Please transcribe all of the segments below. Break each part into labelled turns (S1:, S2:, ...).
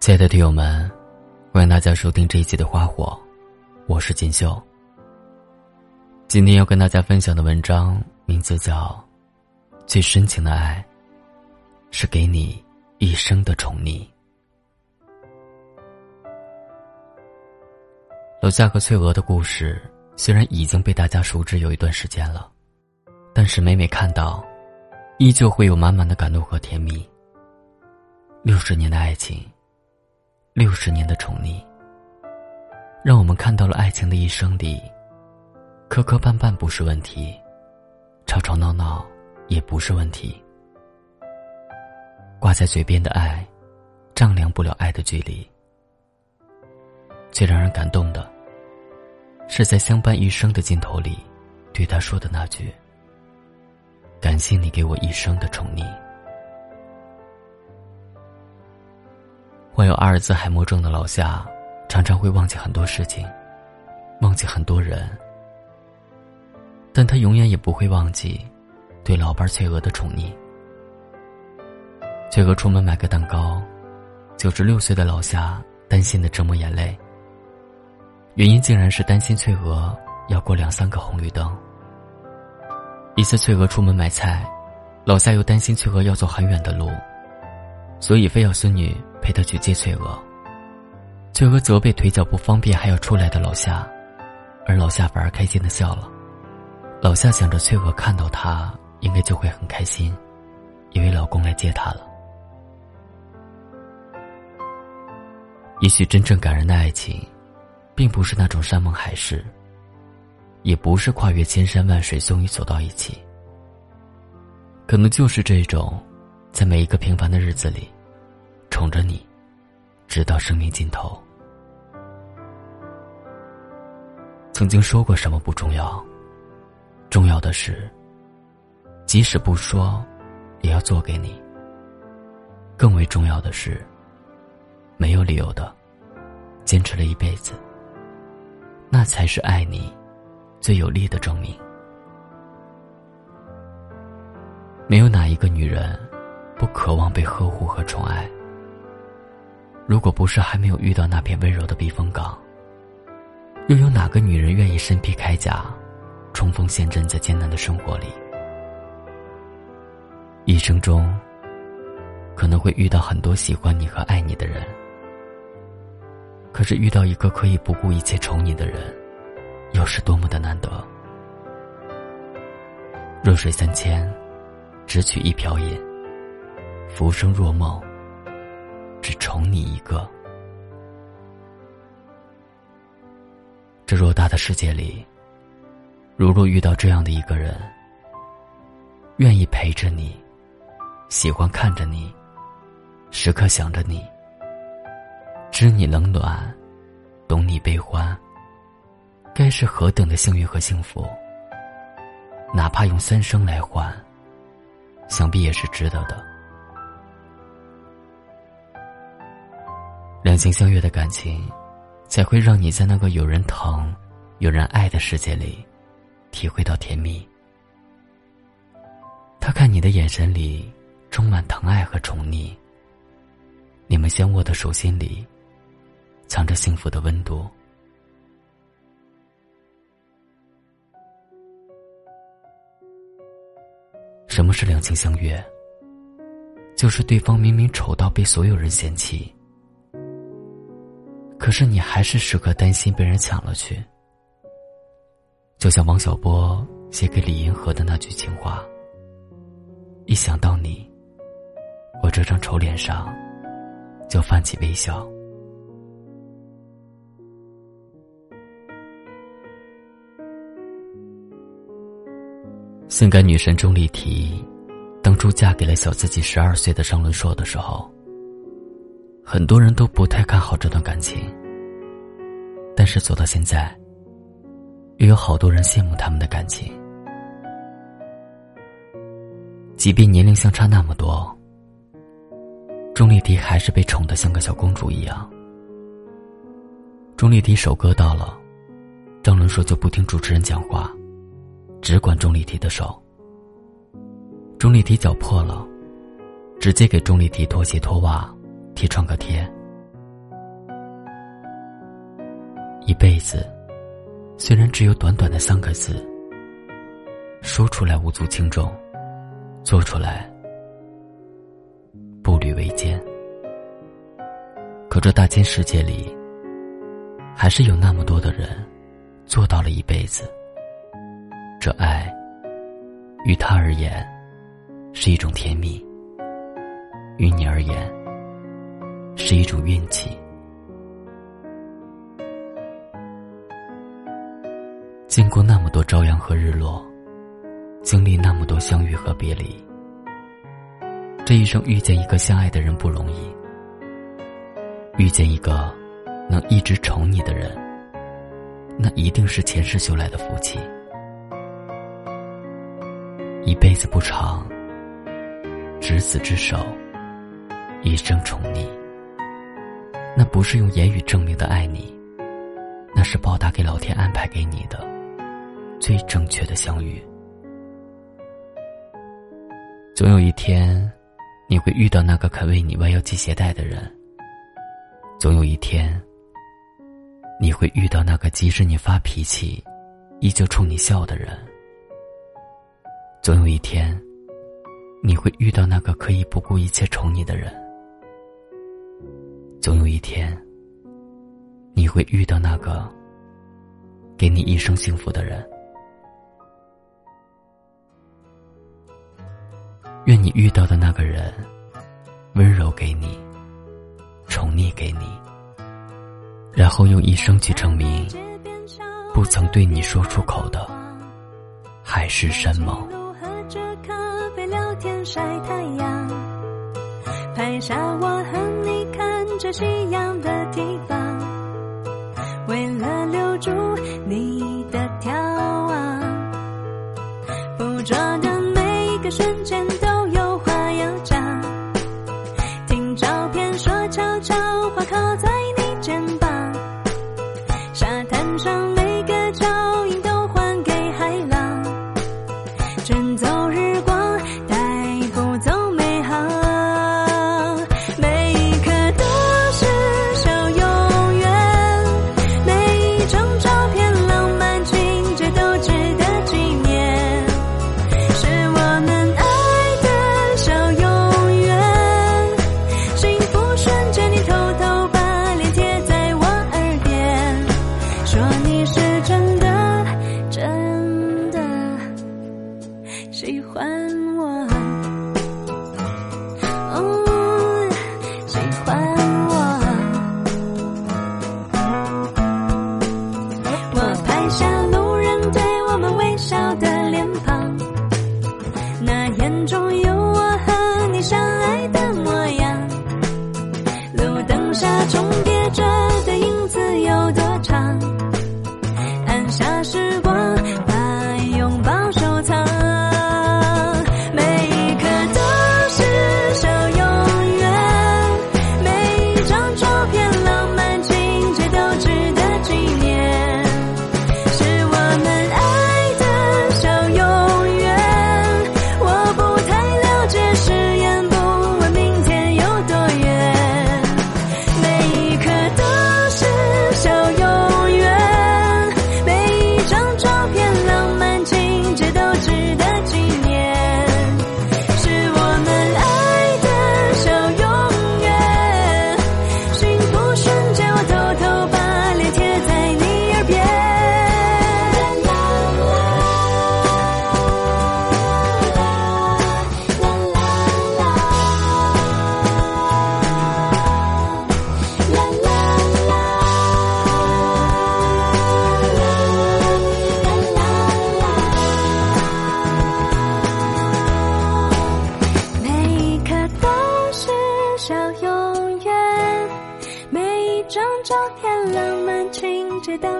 S1: 亲爱的听友们，欢迎大家收听这一期的《花火》，我是锦绣。今天要跟大家分享的文章名字叫《最深情的爱》，是给你一生的宠溺。楼下和翠娥的故事虽然已经被大家熟知有一段时间了，但是每每看到，依旧会有满满的感动和甜蜜。六十年的爱情。六十年的宠溺，让我们看到了爱情的一生里，磕磕绊绊不是问题，吵吵闹闹也不是问题。挂在嘴边的爱，丈量不了爱的距离。最让人感动的，是在相伴一生的尽头里，对他说的那句：“感谢你给我一生的宠溺。”有阿尔兹海默症的老夏，常常会忘记很多事情，忘记很多人，但他永远也不会忘记对老伴翠娥的宠溺。翠娥出门买个蛋糕，九十六岁的老夏担心的直抹眼泪。原因竟然是担心翠娥要过两三个红绿灯。一次翠娥出门买菜，老夏又担心翠娥要走很远的路，所以非要孙女。陪他去接翠娥，翠娥责备腿脚不方便还要出来的老夏，而老夏反而开心的笑了。老夏想着翠娥看到他应该就会很开心，以为老公来接她了。也许真正感人的爱情，并不是那种山盟海誓，也不是跨越千山万水终于走到一起，可能就是这种，在每一个平凡的日子里。宠着你，直到生命尽头。曾经说过什么不重要，重要的是，即使不说，也要做给你。更为重要的是，没有理由的，坚持了一辈子。那才是爱你最有力的证明。没有哪一个女人，不渴望被呵护和宠爱。如果不是还没有遇到那片温柔的避风港，又有哪个女人愿意身披铠甲，冲锋陷阵在艰难的生活里？一生中，可能会遇到很多喜欢你和爱你的人，可是遇到一个可以不顾一切宠你的人，又是多么的难得。弱水三千，只取一瓢饮，浮生若梦。只宠你一个。这偌大的世界里，如若遇到这样的一个人，愿意陪着你，喜欢看着你，时刻想着你，知你冷暖，懂你悲欢，该是何等的幸运和幸福。哪怕用三生来换，想必也是值得的。两情相悦的感情，才会让你在那个有人疼、有人爱的世界里，体会到甜蜜。他看你的眼神里充满疼爱和宠溺，你们相握的手心里，藏着幸福的温度。什么是两情相悦？就是对方明明丑到被所有人嫌弃。可是你还是时刻担心被人抢了去，就像王小波写给李银河的那句情话：“一想到你，我这张丑脸上就泛起微笑。”性感女神钟丽缇，当初嫁给了小自己十二岁的张伦硕的时候。很多人都不太看好这段感情，但是走到现在，又有好多人羡慕他们的感情。即便年龄相差那么多，钟丽缇还是被宠得像个小公主一样。钟丽缇手割到了，张伦硕就不听主持人讲话，只管钟丽缇的手。钟丽缇脚破了，直接给钟丽缇脱鞋脱袜。贴创可贴，一辈子，虽然只有短短的三个字，说出来无足轻重，做出来步履维艰。可这大千世界里，还是有那么多的人做到了一辈子。这爱，于他而言，是一种甜蜜；于你而言，是一种运气。经过那么多朝阳和日落，经历那么多相遇和别离，这一生遇见一个相爱的人不容易。遇见一个能一直宠你的人，那一定是前世修来的福气。一辈子不长，执子之手，一生宠你。那不是用言语证明的爱你，那是报答给老天安排给你的最正确的相遇。总有一天，你会遇到那个肯为你弯腰系鞋带的人。总有一天，你会遇到那个即使你发脾气，依旧冲你笑的人。总有一天，你会遇到那个可以不顾一切宠你的人。总有一天，你会遇到那个给你一生幸福的人。愿你遇到的那个人，温柔给你。宠溺给你，然后用一生去证明，不曾对你说出口的海誓山盟。拍下我和你这夕阳的地方为了留住你的眺望捕捉的每一个瞬间
S2: 都有话要讲听照片说悄悄话靠在你肩膀沙滩上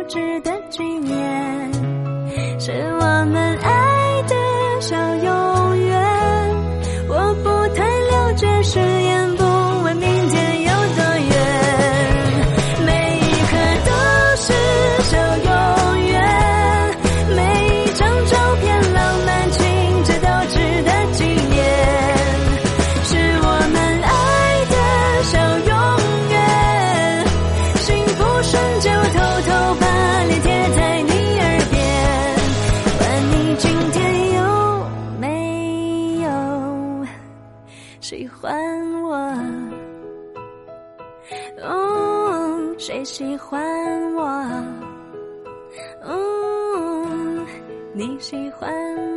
S2: 知道，你喜欢。